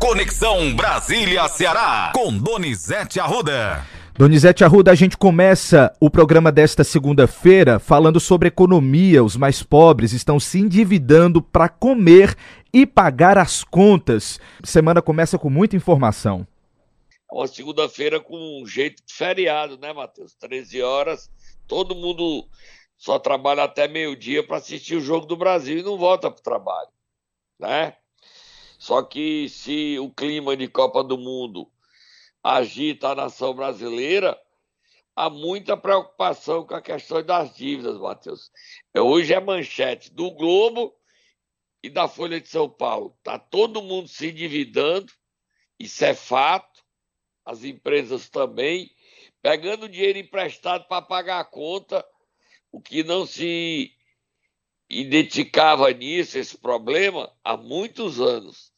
Conexão Brasília-Ceará, com Donizete Arruda. Donizete Arruda, a gente começa o programa desta segunda-feira falando sobre economia. Os mais pobres estão se endividando para comer e pagar as contas. Semana começa com muita informação. Uma segunda-feira com um jeito de feriado, né, Matheus? 13 horas, todo mundo só trabalha até meio-dia para assistir o Jogo do Brasil e não volta para o trabalho, né? Só que se o clima de Copa do Mundo agita a nação brasileira, há muita preocupação com a questão das dívidas, Matheus. Hoje é manchete do Globo e da Folha de São Paulo. Está todo mundo se endividando, isso é fato, as empresas também, pegando dinheiro emprestado para pagar a conta, o que não se identificava nisso, esse problema, há muitos anos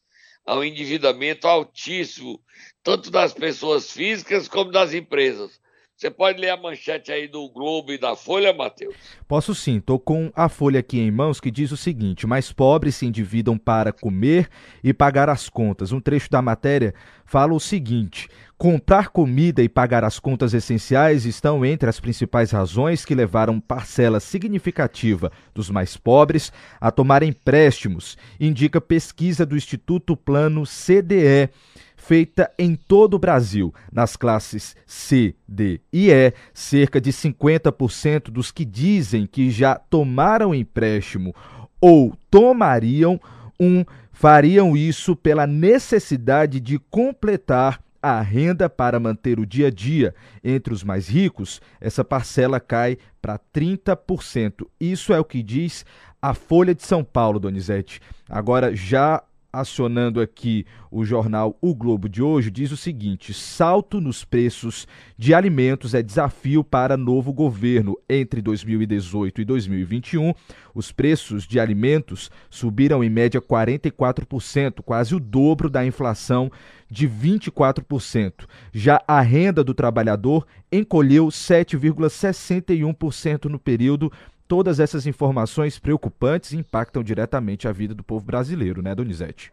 ao endividamento altíssimo, tanto das pessoas físicas como das empresas. Você pode ler a manchete aí do Globo e da Folha, Matheus? Posso sim, estou com a Folha aqui em mãos que diz o seguinte: mais pobres se endividam para comer e pagar as contas. Um trecho da matéria fala o seguinte: comprar comida e pagar as contas essenciais estão entre as principais razões que levaram parcela significativa dos mais pobres a tomar empréstimos, indica pesquisa do Instituto Plano CDE feita em todo o Brasil. Nas classes C, D e E, cerca de 50% dos que dizem que já tomaram empréstimo ou tomariam um fariam isso pela necessidade de completar a renda para manter o dia a dia. Entre os mais ricos, essa parcela cai para 30%. Isso é o que diz a Folha de São Paulo, Donizete. Agora, já acionando aqui o jornal O Globo de hoje, diz o seguinte: salto nos preços de alimentos é desafio para novo governo. Entre 2018 e 2021, os preços de alimentos subiram em média 44%, quase o dobro da inflação de 24%. Já a renda do trabalhador encolheu 7,61% no período Todas essas informações preocupantes impactam diretamente a vida do povo brasileiro, né, Donizete?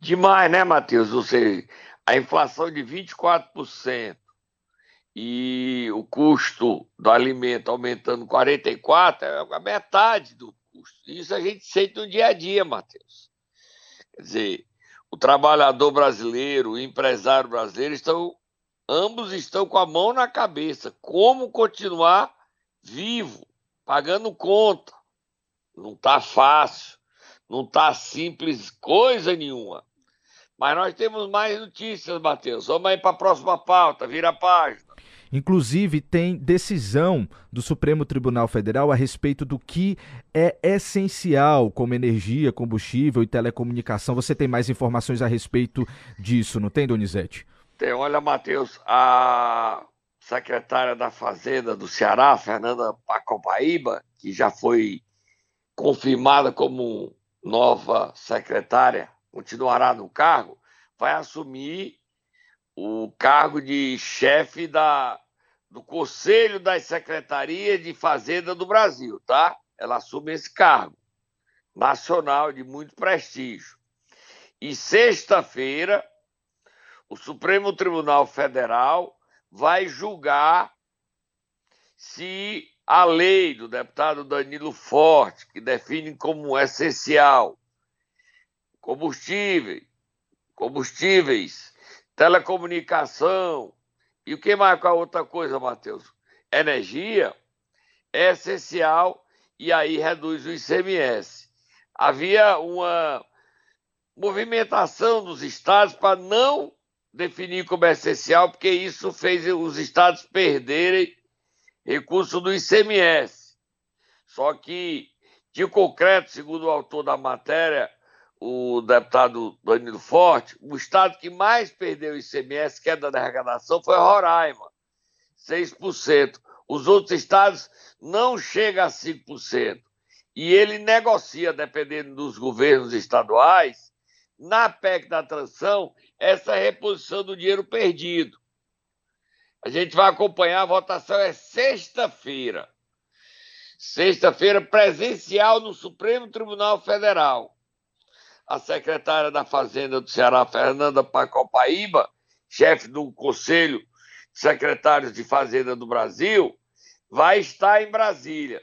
Demais, né, Matheus? Ou seja, a inflação de 24% e o custo do alimento aumentando 44% é a metade do custo. Isso a gente sente no dia a dia, Matheus. Quer dizer, o trabalhador brasileiro, o empresário brasileiro estão ambos estão com a mão na cabeça. Como continuar vivo? Pagando conta. Não está fácil, não está simples coisa nenhuma. Mas nós temos mais notícias, Matheus. Vamos aí para a próxima pauta, vira a página. Inclusive, tem decisão do Supremo Tribunal Federal a respeito do que é essencial, como energia, combustível e telecomunicação. Você tem mais informações a respeito disso, não tem, Donizete? Tem. Olha, Matheus, a secretária da Fazenda do Ceará, Fernanda Pacopaíba, que já foi confirmada como nova secretária, continuará no cargo, vai assumir o cargo de chefe da, do Conselho das Secretarias de Fazenda do Brasil, tá? Ela assume esse cargo nacional de muito prestígio. E sexta-feira, o Supremo Tribunal Federal vai julgar se a lei do deputado Danilo Forte, que define como essencial combustível, combustíveis, telecomunicação e o que mais com a outra coisa, Matheus? Energia é essencial e aí reduz o ICMS. Havia uma movimentação dos estados para não definir como é essencial, porque isso fez os estados perderem recurso do ICMS. Só que, de concreto, segundo o autor da matéria, o deputado Danilo Forte, o estado que mais perdeu ICMS, queda da arrecadação, foi Roraima, 6%. Os outros estados não chegam a 5%. E ele negocia, dependendo dos governos estaduais, na PEC da transição, essa reposição do dinheiro perdido. A gente vai acompanhar, a votação é sexta-feira. Sexta-feira, presencial no Supremo Tribunal Federal. a secretária da Fazenda do Ceará, Fernanda Pacopaíba, chefe do Conselho de Secretários de Fazenda do Brasil, vai estar em Brasília.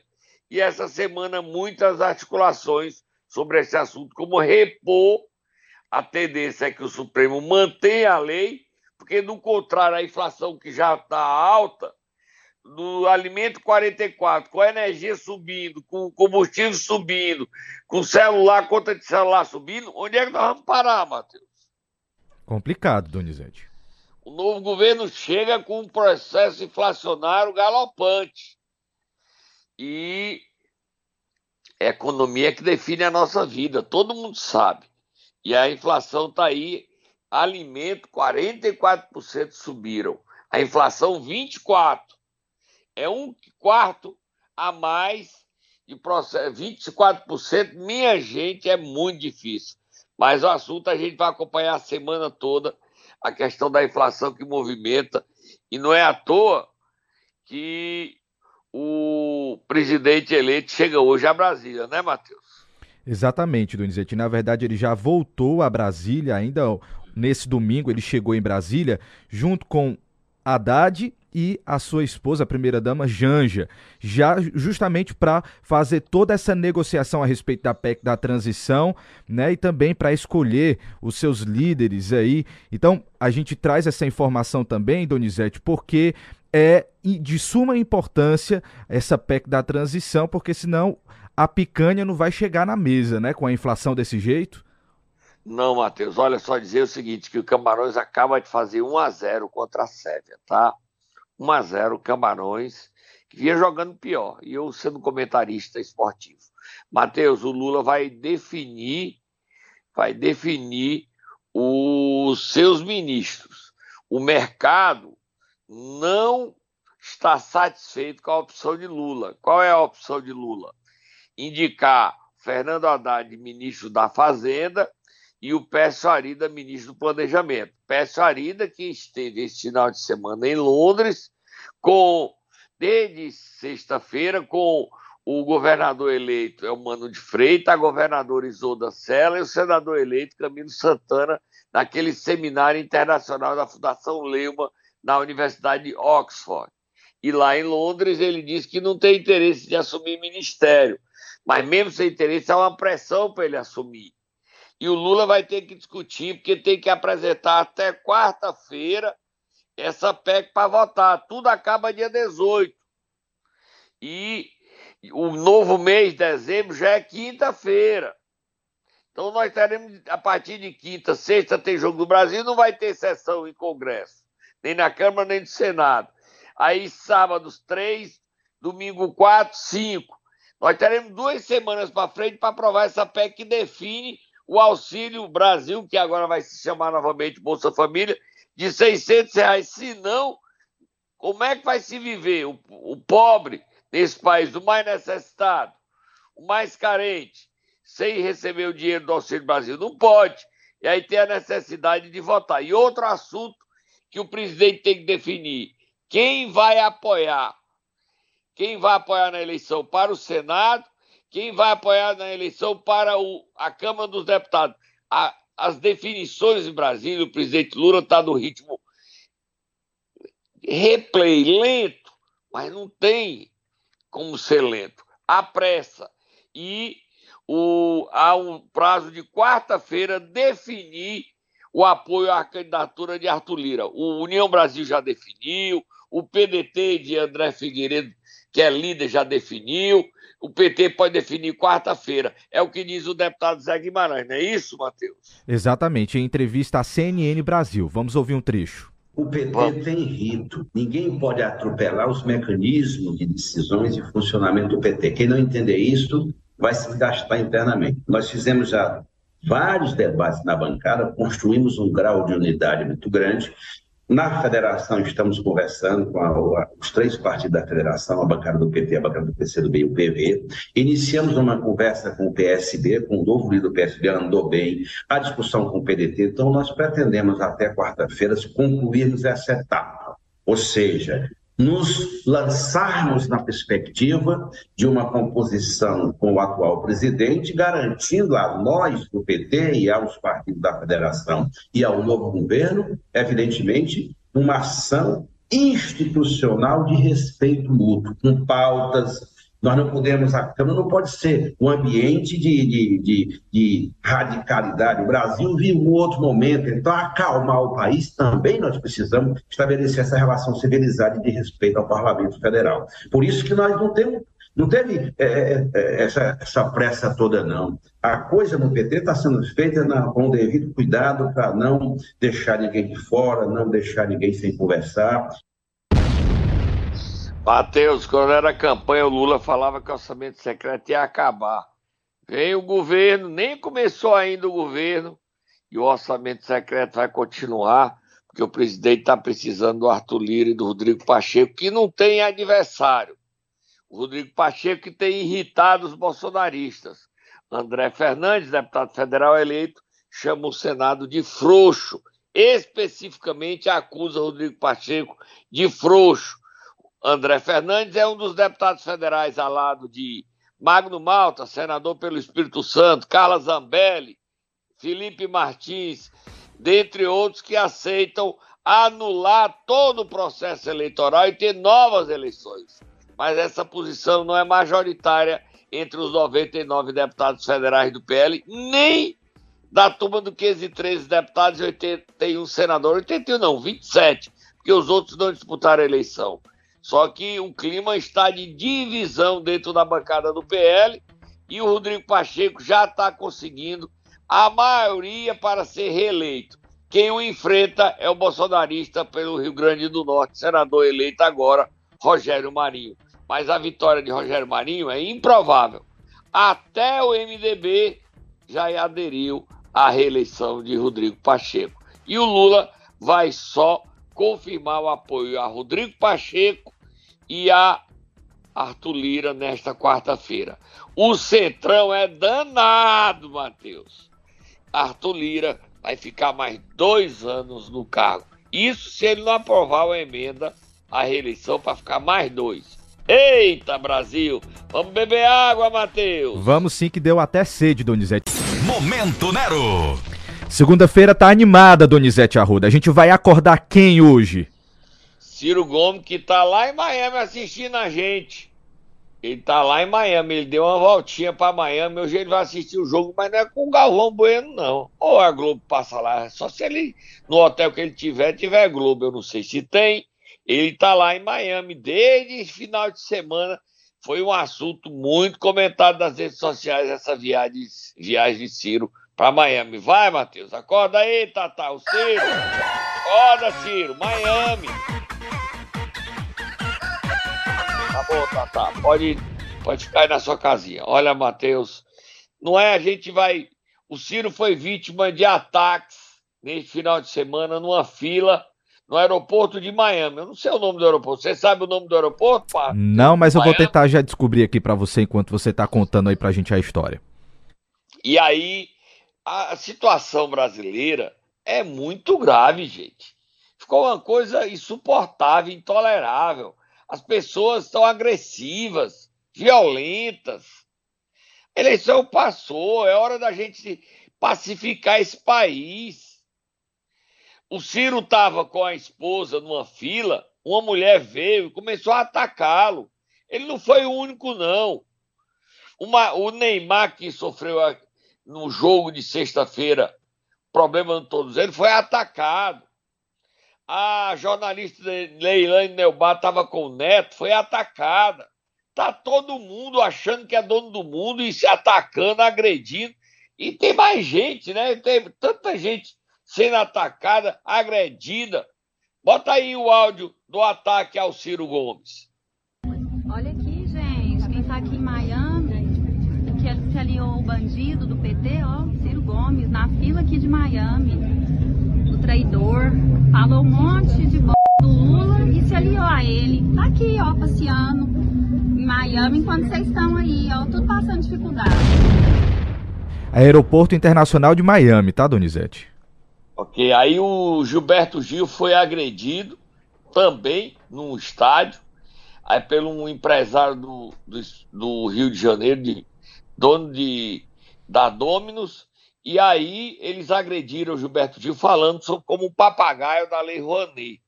E essa semana, muitas articulações sobre esse assunto, como repor a tendência é que o Supremo mantenha a lei, porque, do contrário, a inflação que já está alta, do alimento 44, com a energia subindo, com o combustível subindo, com celular, conta de celular subindo, onde é que nós vamos parar, Matheus? Complicado, Donizete. O novo governo chega com um processo inflacionário galopante. E é a economia que define a nossa vida, todo mundo sabe. E a inflação está aí, alimento 44% subiram, a inflação 24%. É um quarto a mais de processo, 24%, minha gente, é muito difícil. Mas o assunto a gente vai acompanhar a semana toda, a questão da inflação que movimenta, e não é à toa que o presidente eleito chega hoje a Brasília, né, Matheus? Exatamente, Donizete. Na verdade, ele já voltou a Brasília, ainda nesse domingo ele chegou em Brasília, junto com Haddad e a sua esposa, a primeira-dama Janja, já justamente para fazer toda essa negociação a respeito da PEC da transição, né, e também para escolher os seus líderes aí. Então, a gente traz essa informação também, Donizete, porque é de suma importância essa PEC da transição, porque senão a picanha não vai chegar na mesa, né? Com a inflação desse jeito. Não, Matheus, olha só dizer o seguinte, que o Camarões acaba de fazer 1 a 0 contra a Sérvia, tá? 1 a 0 Camarões, que vinha jogando pior, e eu sendo comentarista esportivo. Matheus, o Lula vai definir, vai definir os seus ministros. O mercado não está satisfeito com a opção de Lula. Qual é a opção de Lula? Indicar Fernando Haddad, ministro da Fazenda, e o Pécio Arida, ministro do Planejamento. Pécio Arida, que esteve esse final de semana em Londres, com desde sexta-feira, com o governador eleito é o Mano de Freitas, a governadora Isolda Sela e o senador eleito Camilo Santana, naquele seminário internacional da Fundação Leumann na Universidade de Oxford. E lá em Londres ele disse que não tem interesse de assumir ministério, mas mesmo sem interesse, há uma pressão para ele assumir. E o Lula vai ter que discutir, porque tem que apresentar até quarta-feira essa PEC para votar. Tudo acaba dia 18. E o novo mês, dezembro, já é quinta-feira. Então nós teremos, a partir de quinta, sexta tem Jogo do Brasil, não vai ter sessão em Congresso, nem na Câmara, nem no Senado. Aí sábados, três, domingo, quatro, cinco. Nós teremos duas semanas para frente para aprovar essa PEC que define o Auxílio Brasil, que agora vai se chamar novamente Bolsa Família, de 600 reais. Se não, como é que vai se viver o, o pobre nesse país, o mais necessitado, o mais carente, sem receber o dinheiro do Auxílio Brasil? Não pode. E aí tem a necessidade de votar. E outro assunto que o presidente tem que definir: quem vai apoiar quem vai apoiar na eleição para o Senado, quem vai apoiar na eleição para o, a Câmara dos Deputados. A, as definições em Brasília, o presidente Lula está no ritmo replay, lento, mas não tem como ser lento. Há pressa. E o, há um prazo de quarta-feira definir o apoio à candidatura de Arthur Lira. O União Brasil já definiu, o PDT de André Figueiredo que é líder, já definiu. O PT pode definir quarta-feira. É o que diz o deputado Zé Guimarães, não é isso, Matheus? Exatamente, em entrevista à CNN Brasil. Vamos ouvir um trecho. O PT Vamos. tem rito. Ninguém pode atropelar os mecanismos de decisões e funcionamento do PT. Quem não entender isso vai se gastar internamente. Nós fizemos já vários debates na bancada, construímos um grau de unidade muito grande na federação, estamos conversando com a, a, os três partidos da federação, a bancada do PT, a bancada do PCdoB e o PV. Iniciamos uma conversa com o PSB, com o novo líder do PSB, andou bem, a discussão com o PDT. Então, nós pretendemos até quarta-feira concluirmos essa etapa. Ou seja, nos lançarmos na perspectiva de uma composição com o atual presidente, garantindo a nós do PT e aos partidos da federação e ao novo governo, evidentemente, uma ação institucional de respeito mútuo, com pautas, nós não podemos, a Câmara não pode ser um ambiente de, de, de, de radicalidade. O Brasil vive um outro momento, então acalmar o país também nós precisamos estabelecer essa relação civilizada e de respeito ao Parlamento Federal. Por isso que nós não temos não teve é, é, é essa, essa, pressa toda, não. A coisa no PT está sendo feita na, com devido cuidado para não deixar ninguém de fora, não deixar ninguém sem conversar. Matheus, quando era campanha, o Lula falava que o orçamento secreto ia acabar. Vem o governo, nem começou ainda o governo, e o orçamento secreto vai continuar, porque o presidente está precisando do Arthur Lira e do Rodrigo Pacheco, que não tem adversário. O Rodrigo Pacheco que tem irritado os bolsonaristas. André Fernandes, deputado federal eleito, chama o Senado de frouxo. Especificamente acusa Rodrigo Pacheco de frouxo André Fernandes é um dos deputados federais ao lado de Magno Malta, senador pelo Espírito Santo, Carla Zambelli, Felipe Martins, dentre outros que aceitam anular todo o processo eleitoral e ter novas eleições. Mas essa posição não é majoritária entre os 99 deputados federais do PL, nem da turma do 513 deputados e 81 senadores, 81 não, 27, porque os outros não disputaram a eleição. Só que o clima está de divisão dentro da bancada do PL e o Rodrigo Pacheco já está conseguindo a maioria para ser reeleito. Quem o enfrenta é o bolsonarista pelo Rio Grande do Norte, senador eleito agora, Rogério Marinho. Mas a vitória de Rogério Marinho é improvável. Até o MDB já aderiu à reeleição de Rodrigo Pacheco. E o Lula vai só confirmar o apoio a Rodrigo Pacheco e a Arthur Lira nesta quarta-feira. O Centrão é danado, Matheus. Arthur Lira vai ficar mais dois anos no cargo. Isso se ele não aprovar a emenda à reeleição para ficar mais dois. Eita, Brasil! Vamos beber água, Matheus! Vamos sim, que deu até sede, Donizete. Momento Nero! Segunda-feira tá animada, Donizete Arruda. A gente vai acordar quem hoje? Ciro Gomes, que tá lá em Miami assistindo a gente. Ele tá lá em Miami, ele deu uma voltinha para Miami, hoje ele vai assistir o jogo, mas não é com o Galvão Bueno, não. Ou a Globo passa lá, só se ele, no hotel que ele tiver, tiver Globo, eu não sei se tem. Ele tá lá em Miami desde final de semana. Foi um assunto muito comentado nas redes sociais, essa viagem, viagem de Ciro para Miami. Vai, Matheus, acorda aí, Tata, o Ciro. Acorda, Ciro, Miami. Bom, tá, tá. Pode, pode ficar aí na sua casinha. Olha, Matheus, não é a gente vai. O Ciro foi vítima de ataques neste final de semana numa fila no aeroporto de Miami. Eu não sei o nome do aeroporto. Você sabe o nome do aeroporto, pá? Não, mas eu vou tentar já descobrir aqui para você enquanto você tá contando aí pra gente a história. E aí, a situação brasileira é muito grave, gente. Ficou uma coisa insuportável, intolerável. As pessoas estão agressivas, violentas. A eleição passou, é hora da gente pacificar esse país. O Ciro estava com a esposa numa fila, uma mulher veio e começou a atacá-lo. Ele não foi o único, não. Uma, o Neymar, que sofreu a, no jogo de sexta-feira, problema todos eles, foi atacado. A jornalista Leilane Neubar estava com o neto, foi atacada. Tá todo mundo achando que é dono do mundo e se atacando, agredindo. E tem mais gente, né? Tem tanta gente sendo atacada, agredida. Bota aí o áudio do ataque ao Ciro Gomes. Olha aqui, gente, quem tá aqui em Miami, que se aliou o bandido do PT, ó, Ciro Gomes, na fila aqui de Miami traidor, falou um monte de b... do Lula e se aliou a ele. Tá aqui, ó, passeando em Miami enquanto vocês estão aí, ó, tudo passando dificuldade. Aeroporto Internacional de Miami, tá, Donizete? Ok, aí o Gilberto Gil foi agredido, também num estádio, aí pelo um empresário do, do, do Rio de Janeiro, de, dono de, da Dominus, e aí eles agrediram o Gilberto Gil falando sobre, como um papagaio da Lei Rouanet.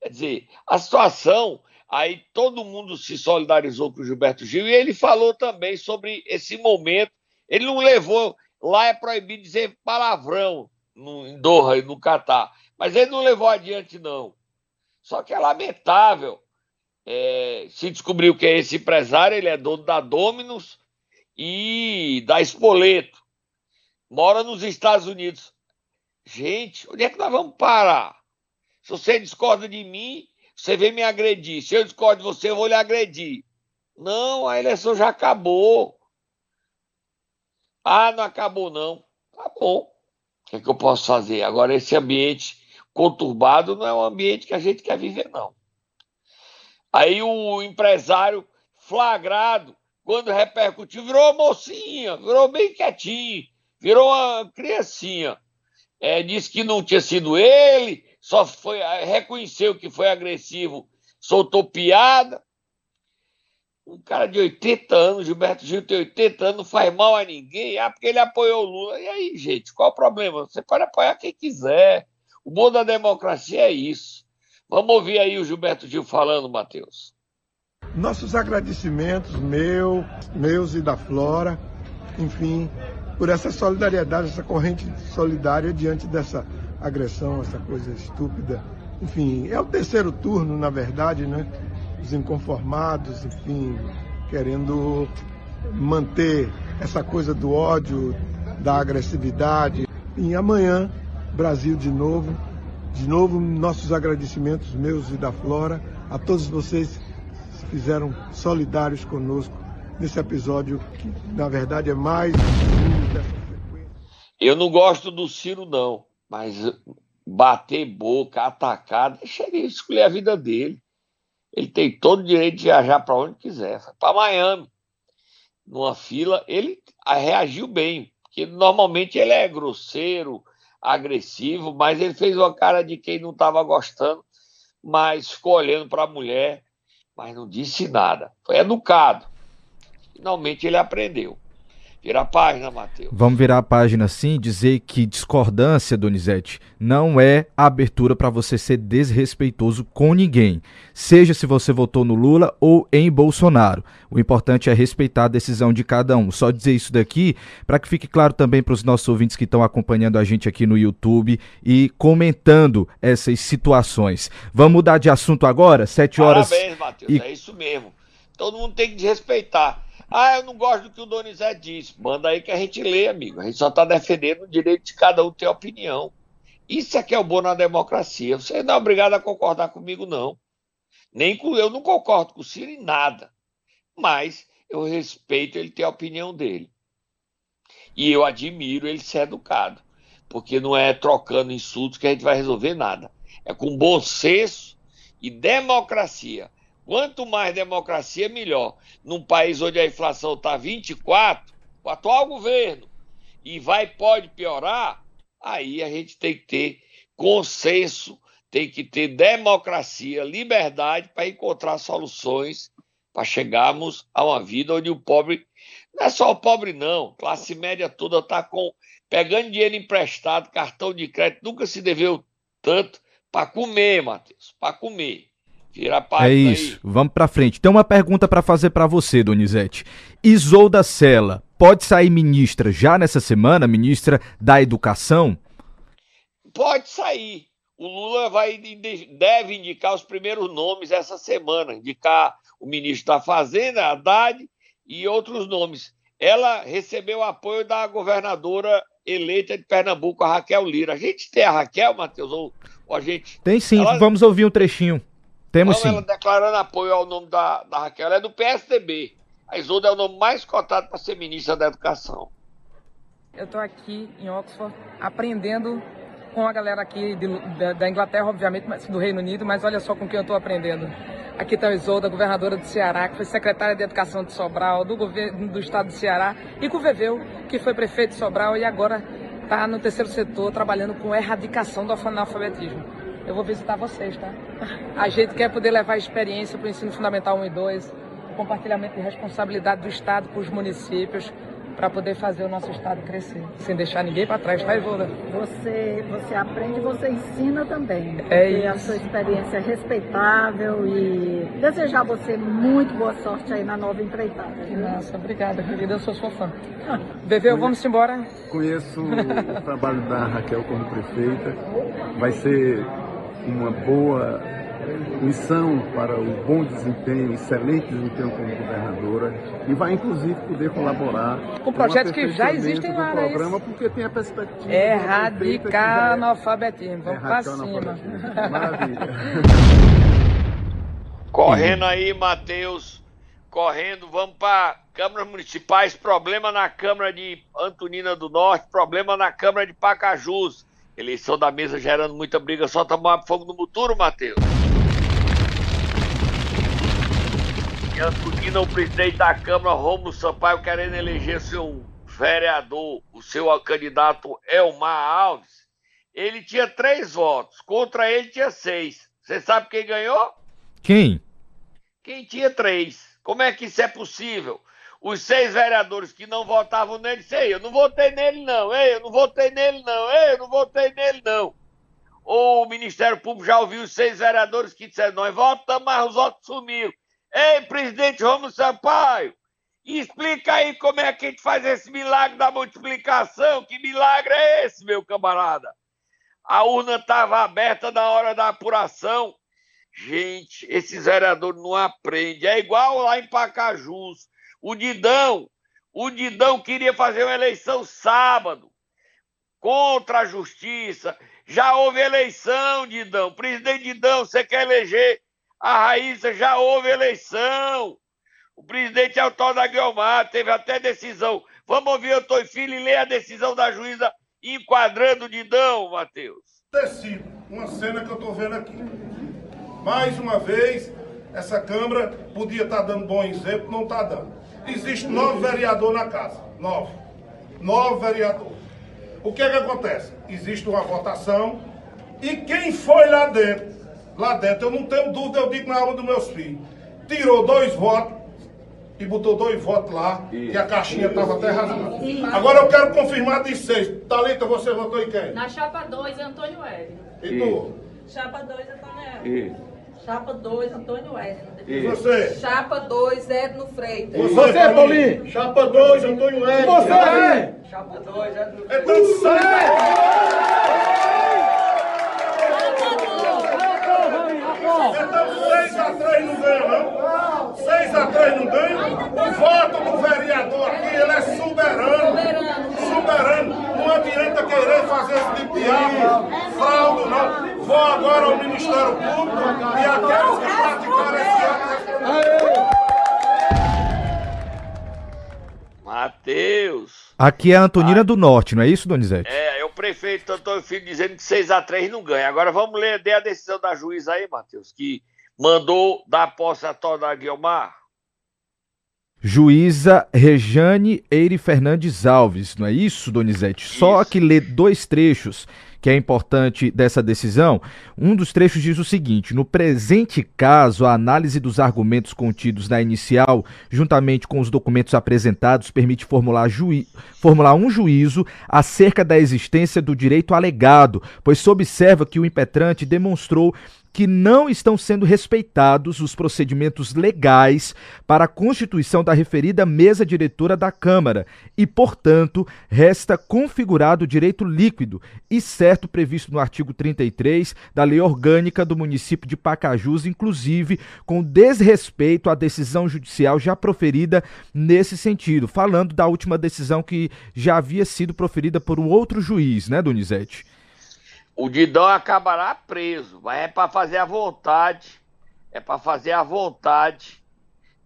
Quer dizer, a situação, aí todo mundo se solidarizou com o Gilberto Gil e ele falou também sobre esse momento. Ele não levou, lá é proibido dizer palavrão no, em Doha e no Catar, mas ele não levou adiante, não. Só que é lamentável. É, se descobriu que é esse empresário, ele é dono da Dominus e da Espoleto. Mora nos Estados Unidos. Gente, onde é que nós vamos parar? Se você discorda de mim, você vem me agredir. Se eu discordo de você, eu vou lhe agredir. Não, a eleição já acabou. Ah, não acabou, não. Tá bom. O que, é que eu posso fazer? Agora, esse ambiente conturbado não é um ambiente que a gente quer viver, não. Aí o empresário flagrado, quando repercutiu, virou mocinha, virou bem quietinho, virou uma criancinha. É, disse que não tinha sido ele, só foi reconheceu que foi agressivo, soltou piada. Um cara de 80 anos, Gilberto Gil tem 80 anos, não faz mal a ninguém, ah, porque ele apoiou o Lula. E aí, gente, qual o problema? Você pode apoiar quem quiser. O bom da democracia é isso. Vamos ouvir aí o Gilberto Gil falando, Matheus. Nossos agradecimentos, meu, meus e da Flora, enfim, por essa solidariedade, essa corrente solidária diante dessa agressão, essa coisa estúpida. Enfim, é o terceiro turno, na verdade, né? Os inconformados, enfim, querendo manter essa coisa do ódio, da agressividade. E amanhã Brasil de novo. De novo, nossos agradecimentos, meus e da Flora, a todos vocês que se fizeram solidários conosco nesse episódio, que na verdade é mais. Eu não gosto do Ciro, não, mas bater boca, atacar, deixa ele escolher a vida dele. Ele tem todo o direito de viajar para onde quiser, para Miami, numa fila. Ele reagiu bem, porque normalmente ele é grosseiro, agressivo, mas ele fez uma cara de quem não estava gostando, mas ficou olhando para a mulher, mas não disse nada. Foi educado. Finalmente ele aprendeu. Vira a página, Matheus. Vamos virar a página sim, dizer que discordância, Donizete, não é abertura para você ser desrespeitoso com ninguém. Seja se você votou no Lula ou em Bolsonaro. O importante é respeitar a decisão de cada um. Só dizer isso daqui para que fique claro também para os nossos ouvintes que estão acompanhando a gente aqui no YouTube e comentando essas situações. Vamos mudar de assunto agora? Sete horas. Parabéns, Matheus. E... É isso mesmo. Todo mundo tem que respeitar. Ah, eu não gosto do que o Donizete disse. Manda aí que a gente lê, amigo. A gente só está defendendo o direito de cada um ter opinião. Isso é que é o bom na democracia. Você não é obrigado a concordar comigo, não. Nem com eu não concordo com o Ciro em nada. Mas eu respeito ele ter a opinião dele. E eu admiro ele ser educado. Porque não é trocando insultos que a gente vai resolver nada. É com bom senso e democracia. Quanto mais democracia, melhor. Num país onde a inflação está 24, o atual governo, e vai pode piorar, aí a gente tem que ter consenso, tem que ter democracia, liberdade para encontrar soluções para chegarmos a uma vida onde o pobre não é só o pobre não, classe média toda está com pegando dinheiro emprestado, cartão de crédito, nunca se deveu tanto para comer, Matheus, para comer. Tira a É isso, aí. vamos para frente. Tem uma pergunta para fazer para você, Donizete. Isolda Sela pode sair ministra já nessa semana, ministra da Educação? Pode sair. O Lula vai deve indicar os primeiros nomes essa semana, indicar o ministro da Fazenda, Haddad e outros nomes. Ela recebeu apoio da governadora eleita de Pernambuco, a Raquel Lira. A gente tem a Raquel, Matheus, ou, ou a gente... Tem sim, ela... vamos ouvir um trechinho. Temos sim. ela declarando apoio ao nome da, da Raquel, ela é do PSDB. A Isolda é o nome mais cotado para ser ministra da Educação. Eu estou aqui em Oxford aprendendo com a galera aqui de, da, da, Inglaterra, obviamente, mas do Reino Unido, mas olha só com quem eu estou aprendendo. Aqui está a Isolda, governadora do Ceará, que foi secretária de Educação de Sobral, do governo do estado do Ceará, e com o Veveu, que foi prefeito de Sobral e agora está no terceiro setor trabalhando com erradicação do analfabetismo. Eu vou visitar vocês, tá? A gente quer poder levar a experiência para o ensino fundamental 1 e 2, compartilhamento de responsabilidade do Estado com os municípios, para poder fazer o nosso estado crescer, sem deixar ninguém para trás, tá, Ivoda? Você, você aprende, você ensina também. É isso. a sua experiência é respeitável e desejar você muito boa sorte aí na nova empreitada. Viu? Nossa, obrigada, querida, eu sou sua fã. Bebeu, vamos embora? Conheço o trabalho da Raquel como prefeita, vai ser uma boa missão para o bom desempenho, excelente desempenho como governadora e vai inclusive poder colaborar com projetos que já existem lá, no programa, porque tem a perspectiva erradicar analfabetismo. Vamos para cima. Maravilha. Correndo aí, Matheus. Correndo, vamos para câmaras municipais. Problema na Câmara de Antonina do Norte, problema na Câmara de Pacajus. Eleição da mesa gerando muita briga, só tomar fogo no muturo, Matheus. E Antonina, o presidente da Câmara, Romulo Sampaio, querendo eleger seu vereador, o seu candidato Elmar Alves, ele tinha três votos, contra ele tinha seis. Você sabe quem ganhou? Quem? Quem tinha três. Como é que isso é possível? Os seis vereadores que não votavam nele, sei, eu não votei nele não, ei, eu não votei nele não, ei, eu não votei nele não. O Ministério Público já ouviu os seis vereadores que disseram, nós votamos, mas os votos sumiram. Ei, presidente Romulo Sampaio, explica aí como é que a gente faz esse milagre da multiplicação. Que milagre é esse, meu camarada? A urna estava aberta na hora da apuração. Gente, esses vereadores não aprendem. É igual lá em Pacajus. O Didão, o Didão queria fazer uma eleição sábado contra a justiça. Já houve eleição, Didão. Presidente Didão, você quer eleger a Raíssa já houve eleição. O presidente Autódromo da Guilmar teve até decisão. Vamos ouvir o Toi Filho e ler a decisão da juíza enquadrando o Didão, Matheus. Tecido, uma cena que eu estou vendo aqui. Mais uma vez, essa Câmara podia estar tá dando bom exemplo, não está dando. Existe nove vereadores na casa. Nove. Nove vereadores. O que é que acontece? Existe uma votação e quem foi lá dentro lá dentro, eu não tenho dúvida, eu digo na alma dos meus filhos. Tirou dois votos e botou dois votos lá, e, que a caixinha estava até rasgada. Agora eu quero confirmar de seis. Thalita, você votou em quem? Na chapa 2, Antônio Hélio. E tu? Chapa 2, Antônio Hélio. Chapa 2, Antônio Hélio. E você? Chapa 2, Edno Freitas. Você, você Paulinho? Chapa 2, Antônio. E você? Chapa 2, Edno Freitas. Então sai! Então 6 a 3 não ganha, não? 6 a 3 não ganha? O voto do vereador aqui, ele é soberano. Soberano. Não adianta querer fazer esse tipo de ato, fraude, não. Vou agora ao Ministério Público e aqueles que praticaram esse ato Matheus. Aqui é a Antonina ah, do Norte, não é isso, Donizete? É, é o prefeito Antônio Filho dizendo que 6x3 não ganha. Agora vamos ler a decisão da juíza aí, Matheus, que mandou dar posse a Toda Guilmar. Juíza Rejane Eire Fernandes Alves, não é isso, Donizete? Isso. Só que ler dois trechos que é importante dessa decisão, um dos trechos diz o seguinte: no presente caso, a análise dos argumentos contidos na inicial, juntamente com os documentos apresentados, permite formular, formular um juízo acerca da existência do direito alegado, pois se observa que o impetrante demonstrou que não estão sendo respeitados os procedimentos legais para a constituição da referida mesa diretora da Câmara e, portanto, resta configurado o direito líquido e certo previsto no artigo 33 da Lei Orgânica do município de Pacajus, inclusive com desrespeito à decisão judicial já proferida nesse sentido, falando da última decisão que já havia sido proferida por um outro juiz, né, Donizete? O Didão acabará preso, mas é para fazer a vontade, é para fazer a vontade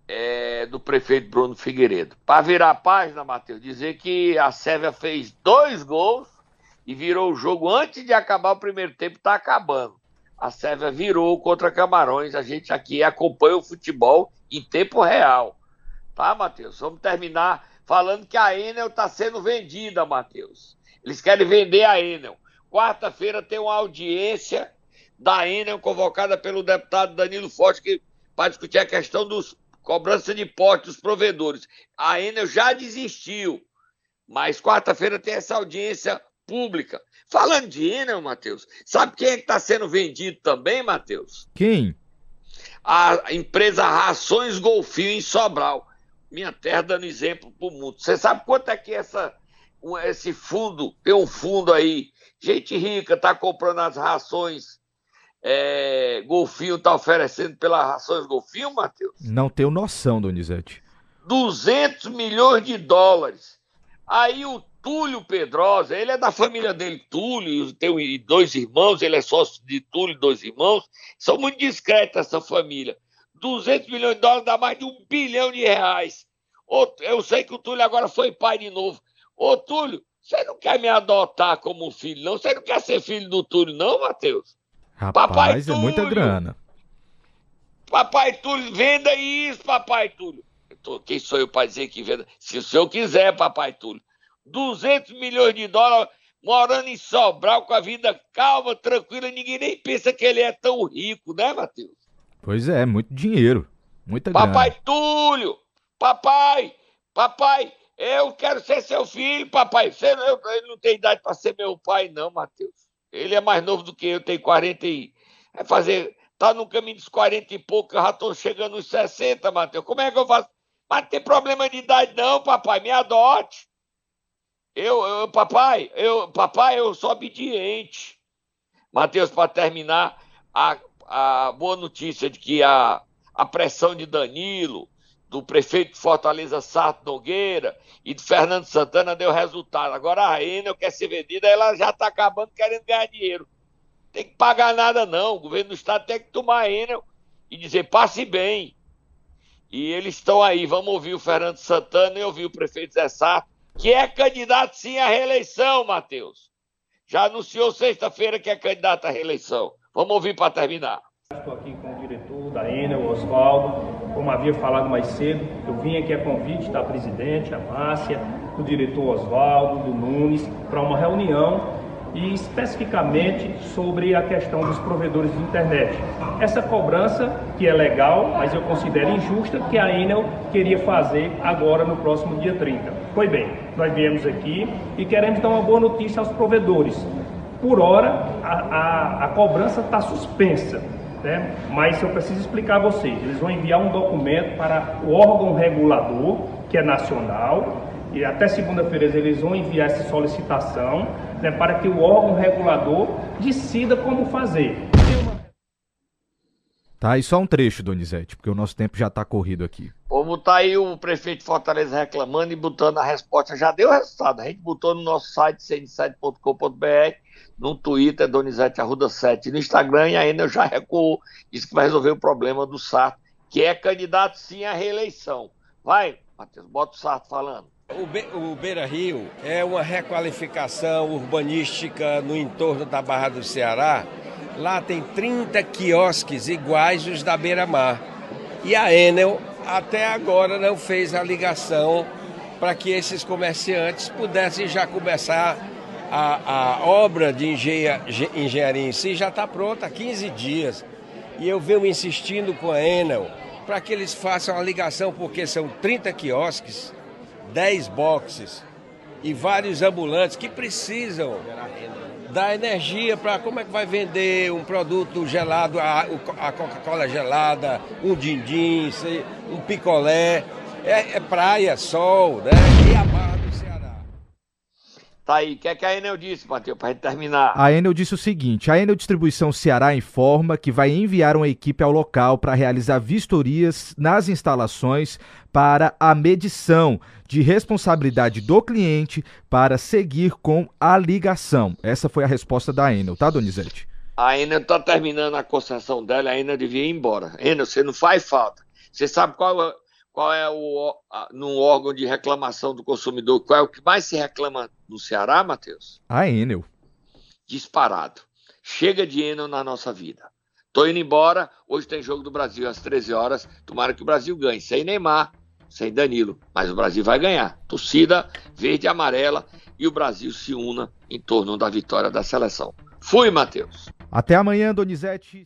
é, do prefeito Bruno Figueiredo. Para virar a página, Matheus, dizer que a Sérvia fez dois gols e virou o jogo antes de acabar o primeiro tempo, está acabando. A Sérvia virou contra Camarões, a gente aqui acompanha o futebol em tempo real. Tá, Matheus? Vamos terminar falando que a Enel está sendo vendida, Matheus. Eles querem vender a Enel. Quarta-feira tem uma audiência da Enel, convocada pelo deputado Danilo Forte, para discutir a questão dos cobrança de porte dos provedores. A Enel já desistiu, mas quarta-feira tem essa audiência pública. Falando de Enel, Matheus, sabe quem é que está sendo vendido também, Matheus? Quem? A empresa Rações Golfinho em Sobral. Minha terra dando exemplo para o mundo. Você sabe quanto é que essa, esse fundo, tem um fundo aí, gente rica está comprando as rações é, Golfinho está oferecendo pelas rações Golfinho, Matheus? Não tenho noção, Donizete. 200 milhões de dólares. Aí o Túlio Pedrosa, ele é da família dele, Túlio, tem dois irmãos, ele é sócio de Túlio e dois irmãos. São muito discretos essa família. 200 milhões de dólares dá mais de um bilhão de reais. Eu sei que o Túlio agora foi pai de novo. Ô, Túlio, você não quer me adotar como filho, não? Você não quer ser filho do Túlio, não, Matheus? Rapaz, papai é Túlio, muita grana. Papai Túlio, venda isso, papai Túlio. Tô, quem sou eu para dizer que venda? Se o senhor quiser, papai Túlio. 200 milhões de dólares morando em Sobral com a vida calma, tranquila, ninguém nem pensa que ele é tão rico, né, Matheus? Pois é, muito dinheiro. Muita papai grana. Túlio, papai, papai, eu quero ser seu filho, papai. Você, ele não tem idade para ser meu pai, não, Matheus. Ele é mais novo do que eu, tem 40 e. Vai fazer. Tá no caminho dos 40 e pouco, eu já tô chegando nos 60, Matheus. Como é que eu faço? Mas não tem problema de idade, não, papai. Me adote. Eu, eu papai, eu, papai, eu sou obediente. Matheus, para terminar, a, a boa notícia de que a, a pressão de Danilo, do prefeito de Fortaleza, Sarto Nogueira, e de Fernando Santana deu resultado. Agora a Enel quer ser vendida, ela já está acabando querendo ganhar dinheiro. Tem que pagar nada, não. O governo do estado tem que tomar a Enel e dizer passe bem. E eles estão aí. Vamos ouvir o Fernando Santana e ouvir o prefeito Zé Sarto, que é candidato sim à reeleição, Matheus. Já anunciou sexta-feira que é candidato à reeleição. Vamos ouvir para terminar. Estou aqui com o diretor da Enel, Oswaldo como havia falado mais cedo, eu vim aqui a convite da presidente, a Márcia, do diretor Oswaldo, do Nunes, para uma reunião e especificamente sobre a questão dos provedores de internet. Essa cobrança, que é legal, mas eu considero injusta, que a Enel queria fazer agora no próximo dia 30. Pois bem, nós viemos aqui e queremos dar uma boa notícia aos provedores. Por hora, a, a, a cobrança está suspensa né? mas eu preciso explicar a vocês. Eles vão enviar um documento para o órgão regulador, que é nacional, e até segunda-feira eles vão enviar essa solicitação né, para que o órgão regulador decida como fazer. Tá, e só um trecho, Donizete, porque o nosso tempo já está corrido aqui. Vamos botar aí o prefeito de Fortaleza reclamando e botando a resposta. Já deu resultado. A gente botou no nosso site, cn7.com.br no Twitter, Donizete Arruda 7, no Instagram, e ainda já recuou, disse que vai resolver o problema do Sarto, que é candidato sim à reeleição. Vai, Matheus, bota o Sarto falando. O, Be o Beira Rio é uma requalificação urbanística no entorno da Barra do Ceará. Lá tem 30 quiosques iguais os da Beira Mar. E a Enel até agora não fez a ligação para que esses comerciantes pudessem já começar a, a obra de engenha, engenharia em si já está pronta há 15 dias. E eu venho insistindo com a Enel para que eles façam a ligação, porque são 30 quiosques, 10 boxes e vários ambulantes que precisam da energia para como é que vai vender um produto gelado, a, a Coca-Cola gelada, um din-din, um picolé. É, é praia, sol, né? E a Tá aí. O que é que a Enel disse, Matheus, para gente terminar? A Enel disse o seguinte: a Enel Distribuição Ceará informa que vai enviar uma equipe ao local para realizar vistorias nas instalações para a medição de responsabilidade do cliente para seguir com a ligação. Essa foi a resposta da Enel, tá, Donizete? A Enel está terminando a concessão dela, a Enel devia ir embora. Enel, você não faz falta. Você sabe qual é qual é o no órgão de reclamação do consumidor, qual é o que mais se reclama no Ceará, Matheus? A Enel. Disparado. Chega de Enel na nossa vida. Tô indo embora. Hoje tem jogo do Brasil às 13 horas. Tomara que o Brasil ganhe. Sem Neymar, sem Danilo. Mas o Brasil vai ganhar. Torcida verde e amarela. E o Brasil se una em torno da vitória da seleção. Fui, Matheus. Até amanhã, Donizete.